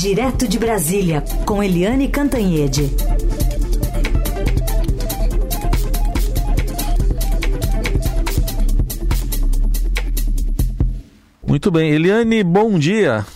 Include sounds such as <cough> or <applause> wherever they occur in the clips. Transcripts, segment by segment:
Direto de Brasília, com Eliane Cantanhede. Muito bem. Eliane, bom dia.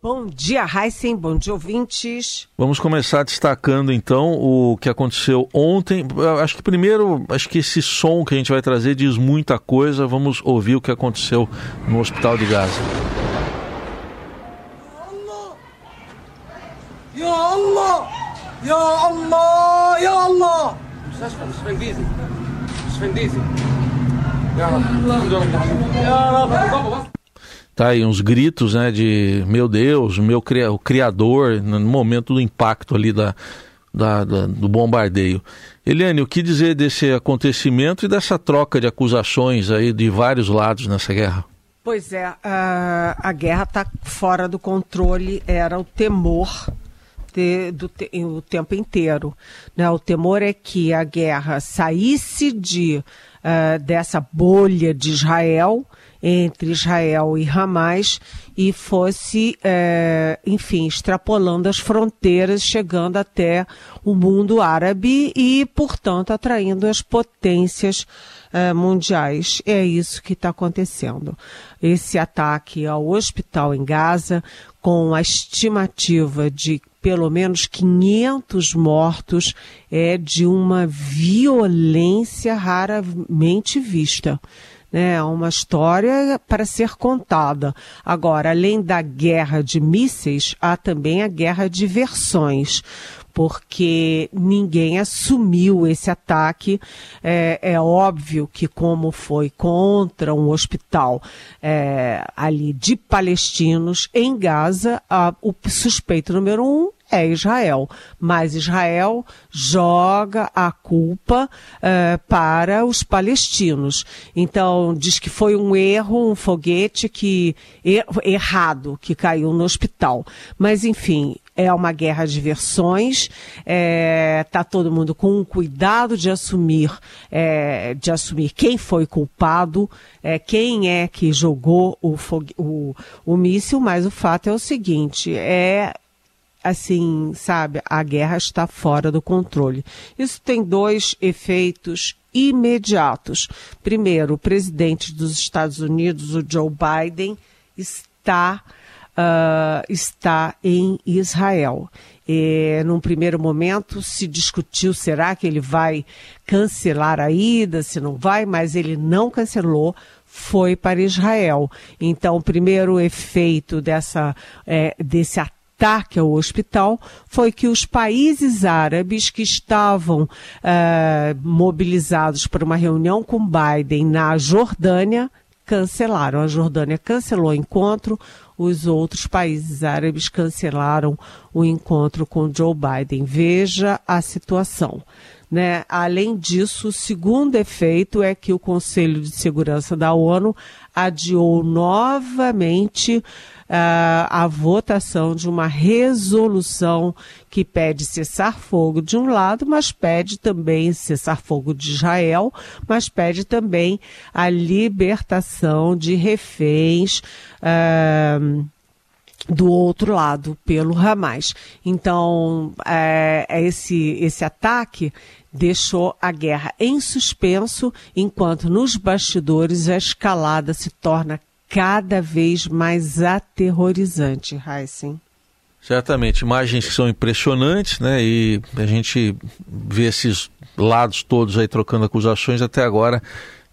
Bom dia, Heisen. Bom dia, ouvintes. Vamos começar destacando então o que aconteceu ontem. Acho que primeiro, acho que esse som que a gente vai trazer diz muita coisa. Vamos ouvir o que aconteceu no Hospital de Gaza. Allah! Ya Allah! Ya Allah! مستشفى مستشفى انجليزي مستشفى انجليزي يا رب الحمد لله يا رب بابا بس Tá aí uns gritos, né, de meu Deus, meu cria, o criador, no momento do impacto ali da, da, da, do bombardeio. Eliane, o que dizer desse acontecimento e dessa troca de acusações aí de vários lados nessa guerra? Pois é, a, a guerra está fora do controle, era o temor do te, o tempo inteiro. Né? O temor é que a guerra saísse de, uh, dessa bolha de Israel entre Israel e Hamas e fosse, é, enfim, extrapolando as fronteiras, chegando até o mundo árabe e, portanto, atraindo as potências é, mundiais. É isso que está acontecendo. Esse ataque ao hospital em Gaza, com a estimativa de pelo menos 500 mortos, é de uma violência raramente vista né? Uma história para ser contada. Agora, além da guerra de mísseis, há também a guerra de versões porque ninguém assumiu esse ataque. É, é, óbvio que, como foi contra um hospital é, ali de palestinos em Gaza, a, o suspeito número um é Israel. Mas Israel joga a culpa uh, para os palestinos. Então, diz que foi um erro, um foguete que er, errado que caiu no hospital. Mas, enfim, é uma guerra de versões, está tá todo mundo com cuidado de assumir, é, de assumir quem foi culpado, quem é que jogou o, o, o míssil, mas o fato é o seguinte, é assim, sabe, a guerra está fora do controle. Isso tem dois efeitos imediatos. Primeiro, o presidente dos Estados Unidos, o Joe Biden, está, uh, está em Israel. E, num primeiro momento se discutiu, será que ele vai cancelar a ida, se não vai, mas ele não cancelou, foi para Israel. Então, o primeiro efeito dessa, é, desse ataque ataque ao hospital foi que os países árabes que estavam uh, mobilizados para uma reunião com Biden na Jordânia cancelaram. A Jordânia cancelou o encontro, os outros países árabes cancelaram o encontro com Joe Biden. Veja a situação. Né? Além disso, o segundo efeito é que o Conselho de Segurança da ONU adiou novamente a votação de uma resolução que pede cessar fogo de um lado, mas pede também cessar fogo de Israel, mas pede também a libertação de reféns. Uh, do outro lado, pelo Hamas. Então, é, esse, esse ataque deixou a guerra em suspenso, enquanto nos bastidores a escalada se torna cada vez mais aterrorizante, Heisen. Certamente, imagens que são impressionantes, né? E a gente vê esses lados todos aí trocando acusações até agora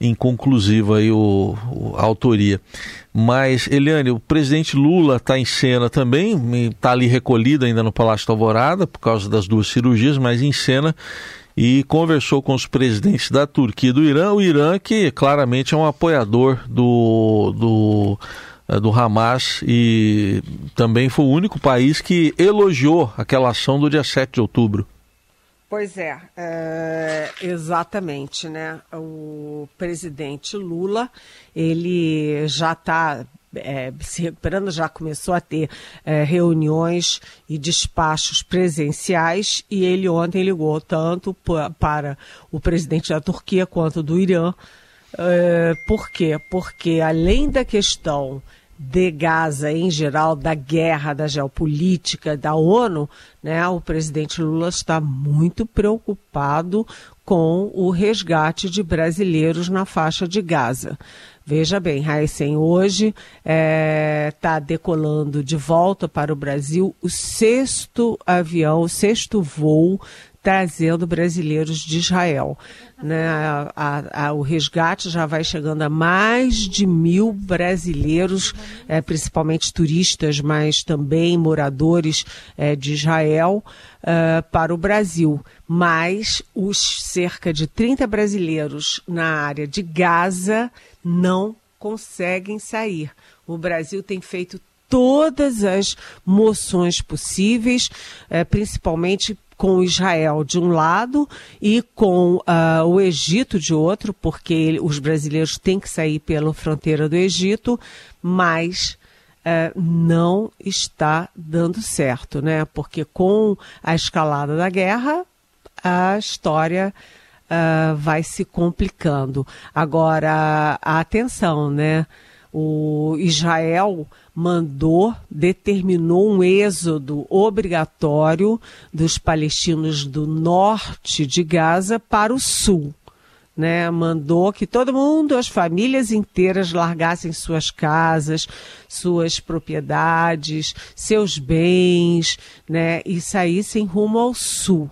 inconclusiva aí o, o, a autoria. Mas, Eliane, o presidente Lula está em cena também, está ali recolhido ainda no Palácio da Alvorada por causa das duas cirurgias, mas em cena e conversou com os presidentes da Turquia e do Irã. O Irã, que claramente é um apoiador do, do, eh, do Hamas e também foi o único país que elogiou aquela ação do dia 7 de outubro. Pois é, é, exatamente, né? O presidente Lula, ele já está é, se recuperando, já começou a ter é, reuniões e despachos presenciais e ele ontem ligou tanto para o presidente da Turquia quanto do Irã. É, por quê? Porque além da questão de Gaza em geral, da guerra, da geopolítica, da ONU, né, o presidente Lula está muito preocupado com o resgate de brasileiros na faixa de Gaza. Veja bem, Heisen, hoje está é, tá decolando de volta para o Brasil o sexto avião, o sexto voo trazendo brasileiros de Israel. Né? A, a, o resgate já vai chegando a mais de mil brasileiros, é, principalmente turistas, mas também moradores é, de Israel, é, para o Brasil. Mas os cerca de 30 brasileiros na área de Gaza não conseguem sair. O Brasil tem feito todas as moções possíveis, é, principalmente com Israel de um lado e com uh, o Egito de outro, porque ele, os brasileiros têm que sair pela fronteira do Egito, mas uh, não está dando certo, né? Porque com a escalada da guerra, a história uh, vai se complicando. Agora, atenção, né? O Israel mandou, determinou um êxodo obrigatório dos palestinos do norte de Gaza para o sul. Né, mandou que todo mundo, as famílias inteiras, largassem suas casas, suas propriedades, seus bens, né, e saíssem rumo ao sul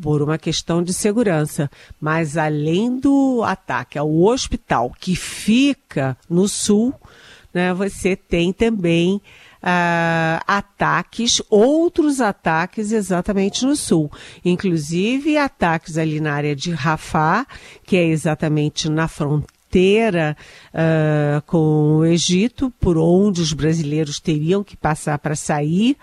por uma questão de segurança. Mas além do ataque ao hospital que fica no sul, né, você tem também uh, ataques, outros ataques exatamente no sul, inclusive ataques ali na área de Rafah, que é exatamente na fronteira uh, com o Egito, por onde os brasileiros teriam que passar para sair,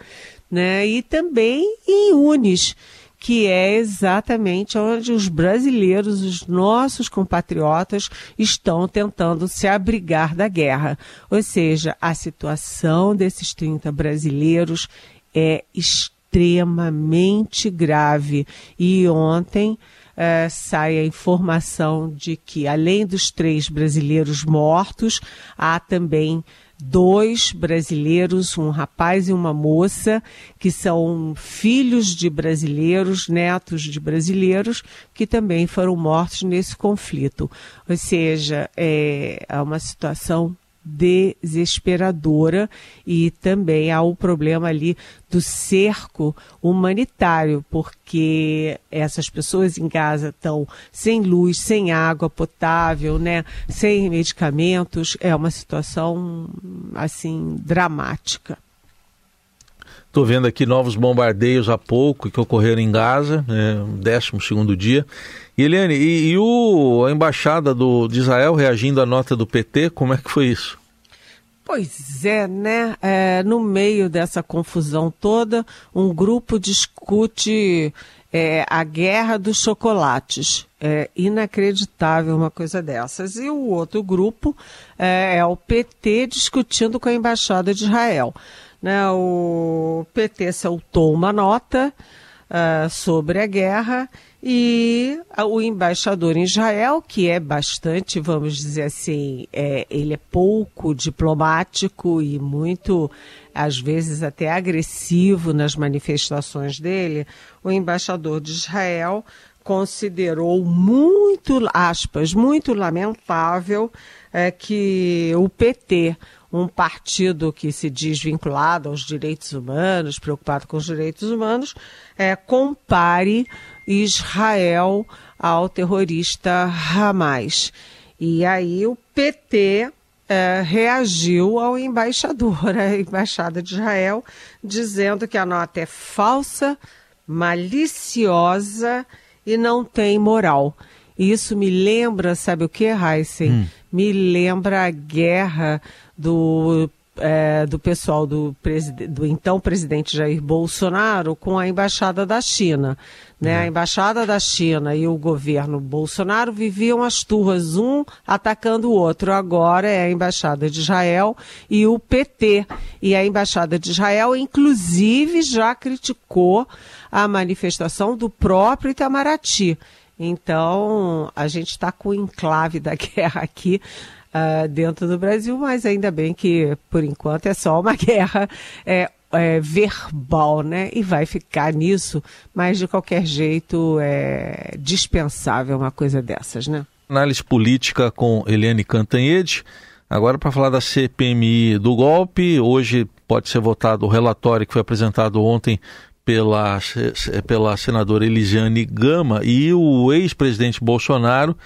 né, e também em Unis que é exatamente onde os brasileiros, os nossos compatriotas, estão tentando se abrigar da guerra. Ou seja, a situação desses 30 brasileiros é extremamente grave. E ontem eh, sai a informação de que, além dos três brasileiros mortos, há também dois brasileiros, um rapaz e uma moça, que são filhos de brasileiros, netos de brasileiros, que também foram mortos nesse conflito. Ou seja, é, é uma situação desesperadora e também há o problema ali do cerco humanitário, porque essas pessoas em Gaza estão sem luz, sem água potável, né, sem medicamentos, é uma situação assim dramática. Estou vendo aqui novos bombardeios há pouco que ocorreram em Gaza, né, 12 segundo dia. Eliane, e, e o, a embaixada do, de Israel reagindo à nota do PT, como é que foi isso? Pois é, né? É, no meio dessa confusão toda, um grupo discute é, a guerra dos chocolates. É inacreditável uma coisa dessas. E o outro grupo é, é o PT discutindo com a Embaixada de Israel. Né? O PT soltou uma nota uh, sobre a guerra e o embaixador em Israel, que é bastante, vamos dizer assim, é, ele é pouco diplomático e muito, às vezes, até agressivo nas manifestações dele, o embaixador de Israel considerou muito, aspas, muito lamentável é, que o PT, um partido que se diz vinculado aos direitos humanos, preocupado com os direitos humanos, é, compare Israel ao terrorista Hamas. E aí o PT é, reagiu ao embaixador, <laughs> a embaixada de Israel, dizendo que a nota é falsa, maliciosa e não tem moral. Isso me lembra, sabe o que, Heisen? Hum. Me lembra a guerra do é, do pessoal do, do, então presidente Jair Bolsonaro com a embaixada da China. Né? A uhum. embaixada da China e o governo Bolsonaro viviam as turras, um atacando o outro. Agora é a embaixada de Israel e o PT. E a embaixada de Israel, inclusive, já criticou a manifestação do próprio Itamaraty. Então, a gente está com o enclave da <laughs> guerra aqui uh, dentro do Brasil, mas ainda bem que, por enquanto, é só uma <laughs> guerra é, é, verbal, né? E vai ficar nisso, mas de qualquer jeito é dispensável uma coisa dessas, né? Análise política com Eliane Cantanhede. Agora para falar da CPMI do golpe, hoje pode ser votado o relatório que foi apresentado ontem pela, pela senadora Elisiane Gama e o ex-presidente Bolsonaro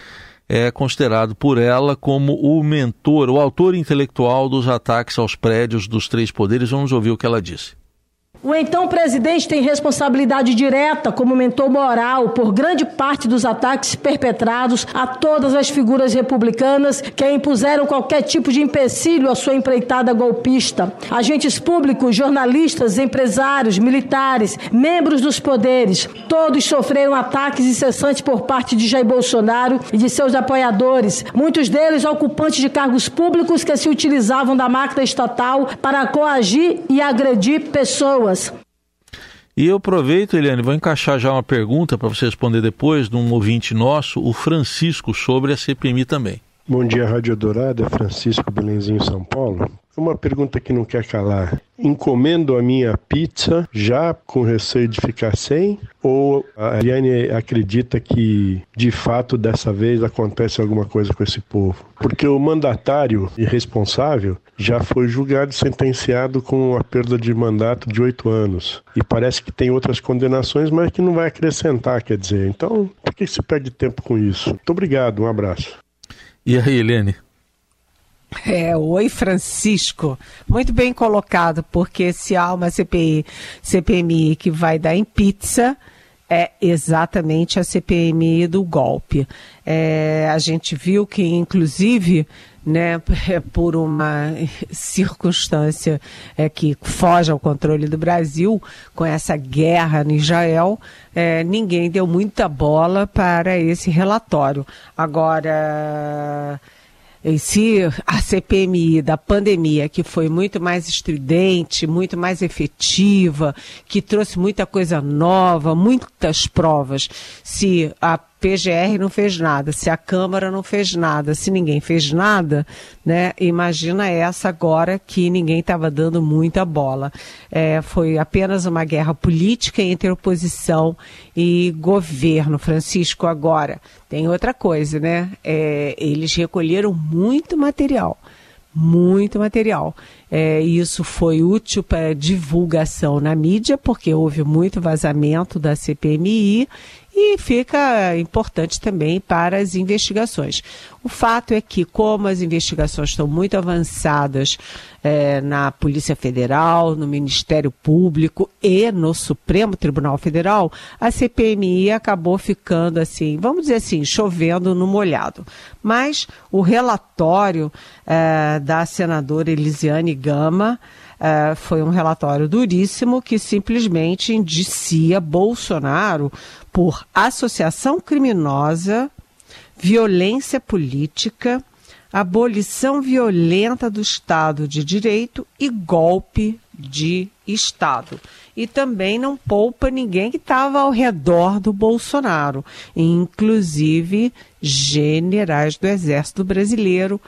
é considerado por ela como o mentor, o autor intelectual dos ataques aos prédios dos três poderes. Vamos ouvir o que ela disse. O então presidente tem responsabilidade direta como mentor moral por grande parte dos ataques perpetrados a todas as figuras republicanas que impuseram qualquer tipo de empecilho à sua empreitada golpista. Agentes públicos, jornalistas, empresários, militares, membros dos poderes, todos sofreram ataques incessantes por parte de Jair Bolsonaro e de seus apoiadores, muitos deles ocupantes de cargos públicos que se utilizavam da máquina estatal para coagir e agredir pessoas pessoas. E eu aproveito, Eliane, vou encaixar já uma pergunta para você responder depois de um ouvinte nosso, o Francisco, sobre a CPMI também. Bom dia, Rádio Dourada, Francisco Belenzinho, São Paulo. Uma pergunta que não quer calar. Encomendo a minha pizza já com receio de ficar sem? Ou a Eliane acredita que de fato dessa vez acontece alguma coisa com esse povo? Porque o mandatário irresponsável já foi julgado e sentenciado com a perda de mandato de oito anos. E parece que tem outras condenações, mas que não vai acrescentar, quer dizer. Então, por que se perde tempo com isso? Muito obrigado, um abraço. E aí, Helene? É, oi Francisco, muito bem colocado, porque se há uma CPI, CPMI que vai dar em pizza, é exatamente a CPMI do golpe. É, a gente viu que, inclusive, né, <laughs> por uma circunstância é, que foge ao controle do Brasil, com essa guerra no Israel, é, ninguém deu muita bola para esse relatório. Agora si, a CPMI da pandemia, que foi muito mais estridente, muito mais efetiva, que trouxe muita coisa nova, muitas provas, se a PGR não fez nada, se a Câmara não fez nada, se ninguém fez nada, né? Imagina essa agora que ninguém estava dando muita bola. É, foi apenas uma guerra política entre oposição e governo. Francisco, agora tem outra coisa, né? É, eles recolheram muito material muito material. É, isso foi útil para divulgação na mídia, porque houve muito vazamento da CPMI e fica importante também para as investigações. O fato é que, como as investigações estão muito avançadas é, na Polícia Federal, no Ministério Público e no Supremo Tribunal Federal, a CPMI acabou ficando assim, vamos dizer assim, chovendo no molhado. Mas o relatório é, da senadora Elisiane Gama é, foi um relatório duríssimo que simplesmente indicia Bolsonaro por associação criminosa, violência política, abolição violenta do Estado de Direito e golpe de Estado. E também não poupa ninguém que estava ao redor do Bolsonaro, inclusive generais do Exército Brasileiro,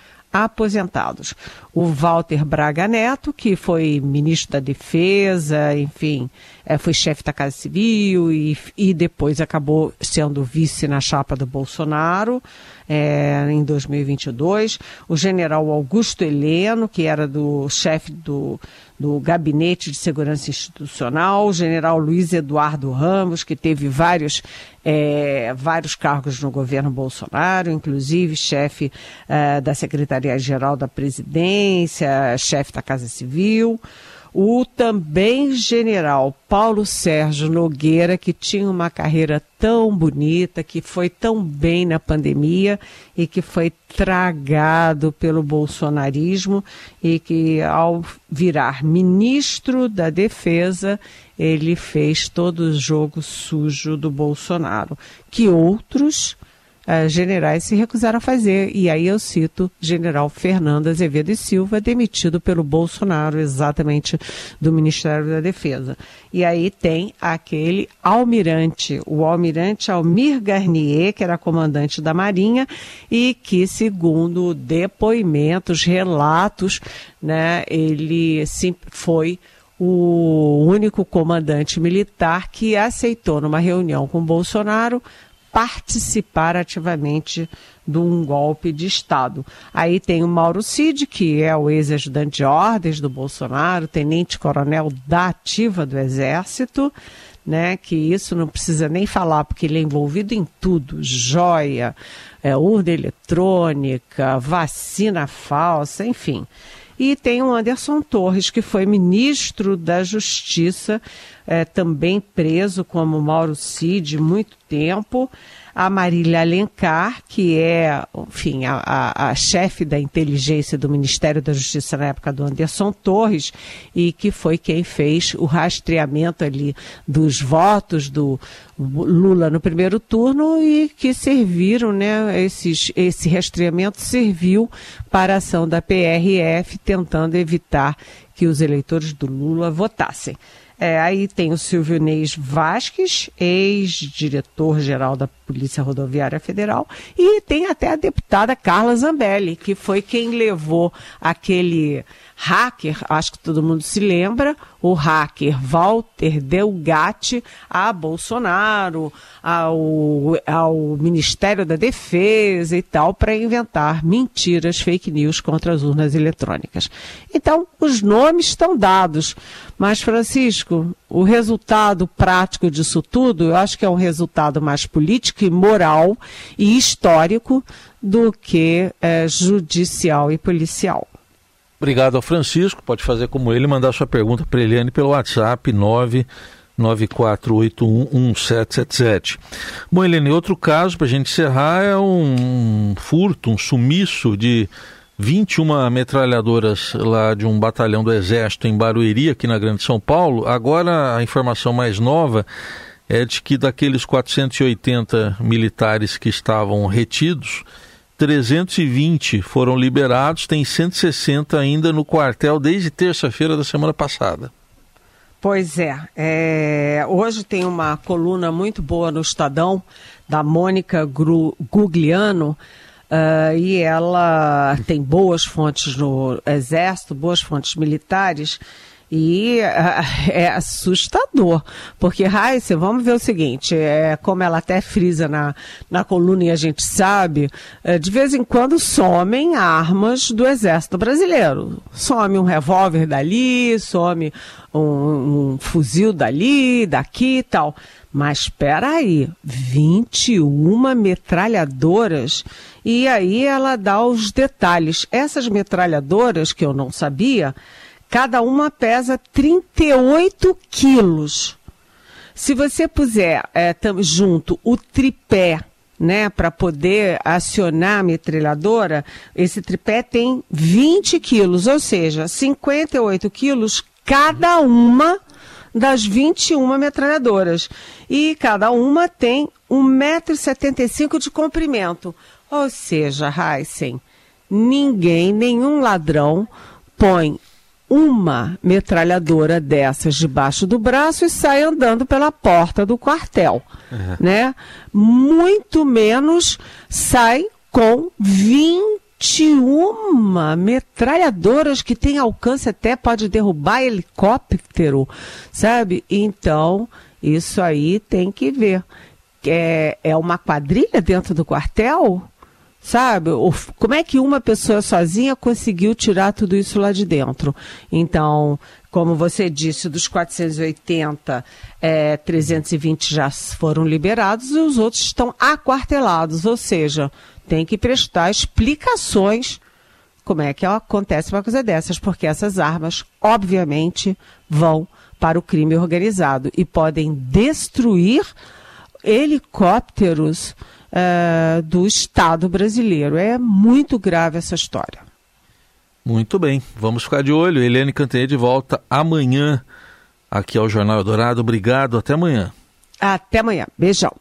aposentados. O Walter Braga Neto, que foi ministro da Defesa, enfim, é, foi chefe da Casa Civil e, e depois acabou sendo vice na chapa do Bolsonaro é, em 2022. O general Augusto Heleno, que era do chefe do, do Gabinete de Segurança Institucional, o general Luiz Eduardo Ramos, que teve vários, é, vários cargos no governo Bolsonaro, inclusive chefe é, da Secretaria-Geral da Presidência, chefe da Casa Civil o também general Paulo Sérgio Nogueira, que tinha uma carreira tão bonita, que foi tão bem na pandemia e que foi tragado pelo bolsonarismo e que, ao virar ministro da Defesa, ele fez todo o jogo sujo do Bolsonaro, que outros uh, generais se recusaram a fazer. E aí eu cito general Fernando Azevedo e Silva, demitido pelo Bolsonaro, exatamente do Ministério da Defesa. E aí tem aquele almirante, o almirante Almir Garnier, que era comandante da Marinha e que, segundo depoimentos, relatos, né, ele sim, foi o único comandante militar que aceitou numa reunião com Bolsonaro participar ativamente de um golpe de Estado. Aí tem o Mauro Cid, que é o ex-ajudante de ordens do Bolsonaro, tenente-coronel da ativa do Exército, né? Que isso não precisa nem falar, porque ele é envolvido em tudo: joia, é, urna eletrônica, vacina falsa, enfim. E tem o Anderson Torres, que foi ministro da Justiça, é, também preso como Mauro Cid muito tempo a Marília Alencar, que é, enfim, a, a, a chefe da inteligência do Ministério da Justiça na época do Anderson Torres, e que foi quem fez o rastreamento ali dos votos do Lula no primeiro turno e que serviram, né, esses, esse rastreamento serviu para a ação da PRF, tentando evitar que os eleitores do Lula votassem. É, aí tem o Silvio Neis Vasques, ex-diretor-geral da Polícia Rodoviária Federal, e tem até a deputada Carla Zambelli, que foi quem levou aquele hacker, acho que todo mundo se lembra, o hacker Walter Delgatti a Bolsonaro, ao, ao Ministério da Defesa e tal, para inventar mentiras, fake news contra as urnas eletrônicas. Então, os nomes estão dados. Mas, Francisco, o resultado prático disso tudo, eu acho que é um resultado mais político e moral e histórico do que é, judicial e policial. Obrigado ao Francisco. Pode fazer como ele, mandar sua pergunta para Eliane pelo WhatsApp 994811777. Bom, Eliane, outro caso para a gente encerrar é um furto, um sumiço de 21 metralhadoras lá de um batalhão do Exército em Barueri, aqui na Grande São Paulo. Agora, a informação mais nova é de que daqueles 480 militares que estavam retidos, 320 foram liberados, tem 160 ainda no quartel desde terça-feira da semana passada. Pois é, é, hoje tem uma coluna muito boa no Estadão da Mônica Gugliano, Uh, e ela tem boas fontes no Exército, boas fontes militares, e uh, <laughs> é assustador, porque, Raíssa, vamos ver o seguinte, é, como ela até frisa na, na coluna e a gente sabe, é, de vez em quando somem armas do Exército Brasileiro. Some um revólver dali, some um, um fuzil dali, daqui e tal. Mas espera aí, 21 metralhadoras. E aí ela dá os detalhes. Essas metralhadoras, que eu não sabia, cada uma pesa 38 quilos. Se você puser é, junto o tripé, né, para poder acionar a metralhadora, esse tripé tem 20 quilos, ou seja, 58 quilos cada uma das 21 metralhadoras. E cada uma tem 1,75m de comprimento. Ou seja, Heisen, ninguém, nenhum ladrão põe uma metralhadora dessas debaixo do braço e sai andando pela porta do quartel, uhum. né? Muito menos sai com 20 21 metralhadoras que tem alcance até pode derrubar helicóptero, sabe? Então, isso aí tem que ver. É, é uma quadrilha dentro do quartel? Sabe? Como é que uma pessoa sozinha conseguiu tirar tudo isso lá de dentro? Então, como você disse, dos 480, é, 320 já foram liberados e os outros estão aquartelados, ou seja, tem que prestar explicações como é que acontece uma coisa dessas, porque essas armas, obviamente, vão para o crime organizado e podem destruir helicópteros uh, do Estado brasileiro. É muito grave essa história. Muito bem, vamos ficar de olho. Helene Cantanhede volta amanhã aqui ao Jornal Dourado. Obrigado, até amanhã. Até amanhã. Beijão.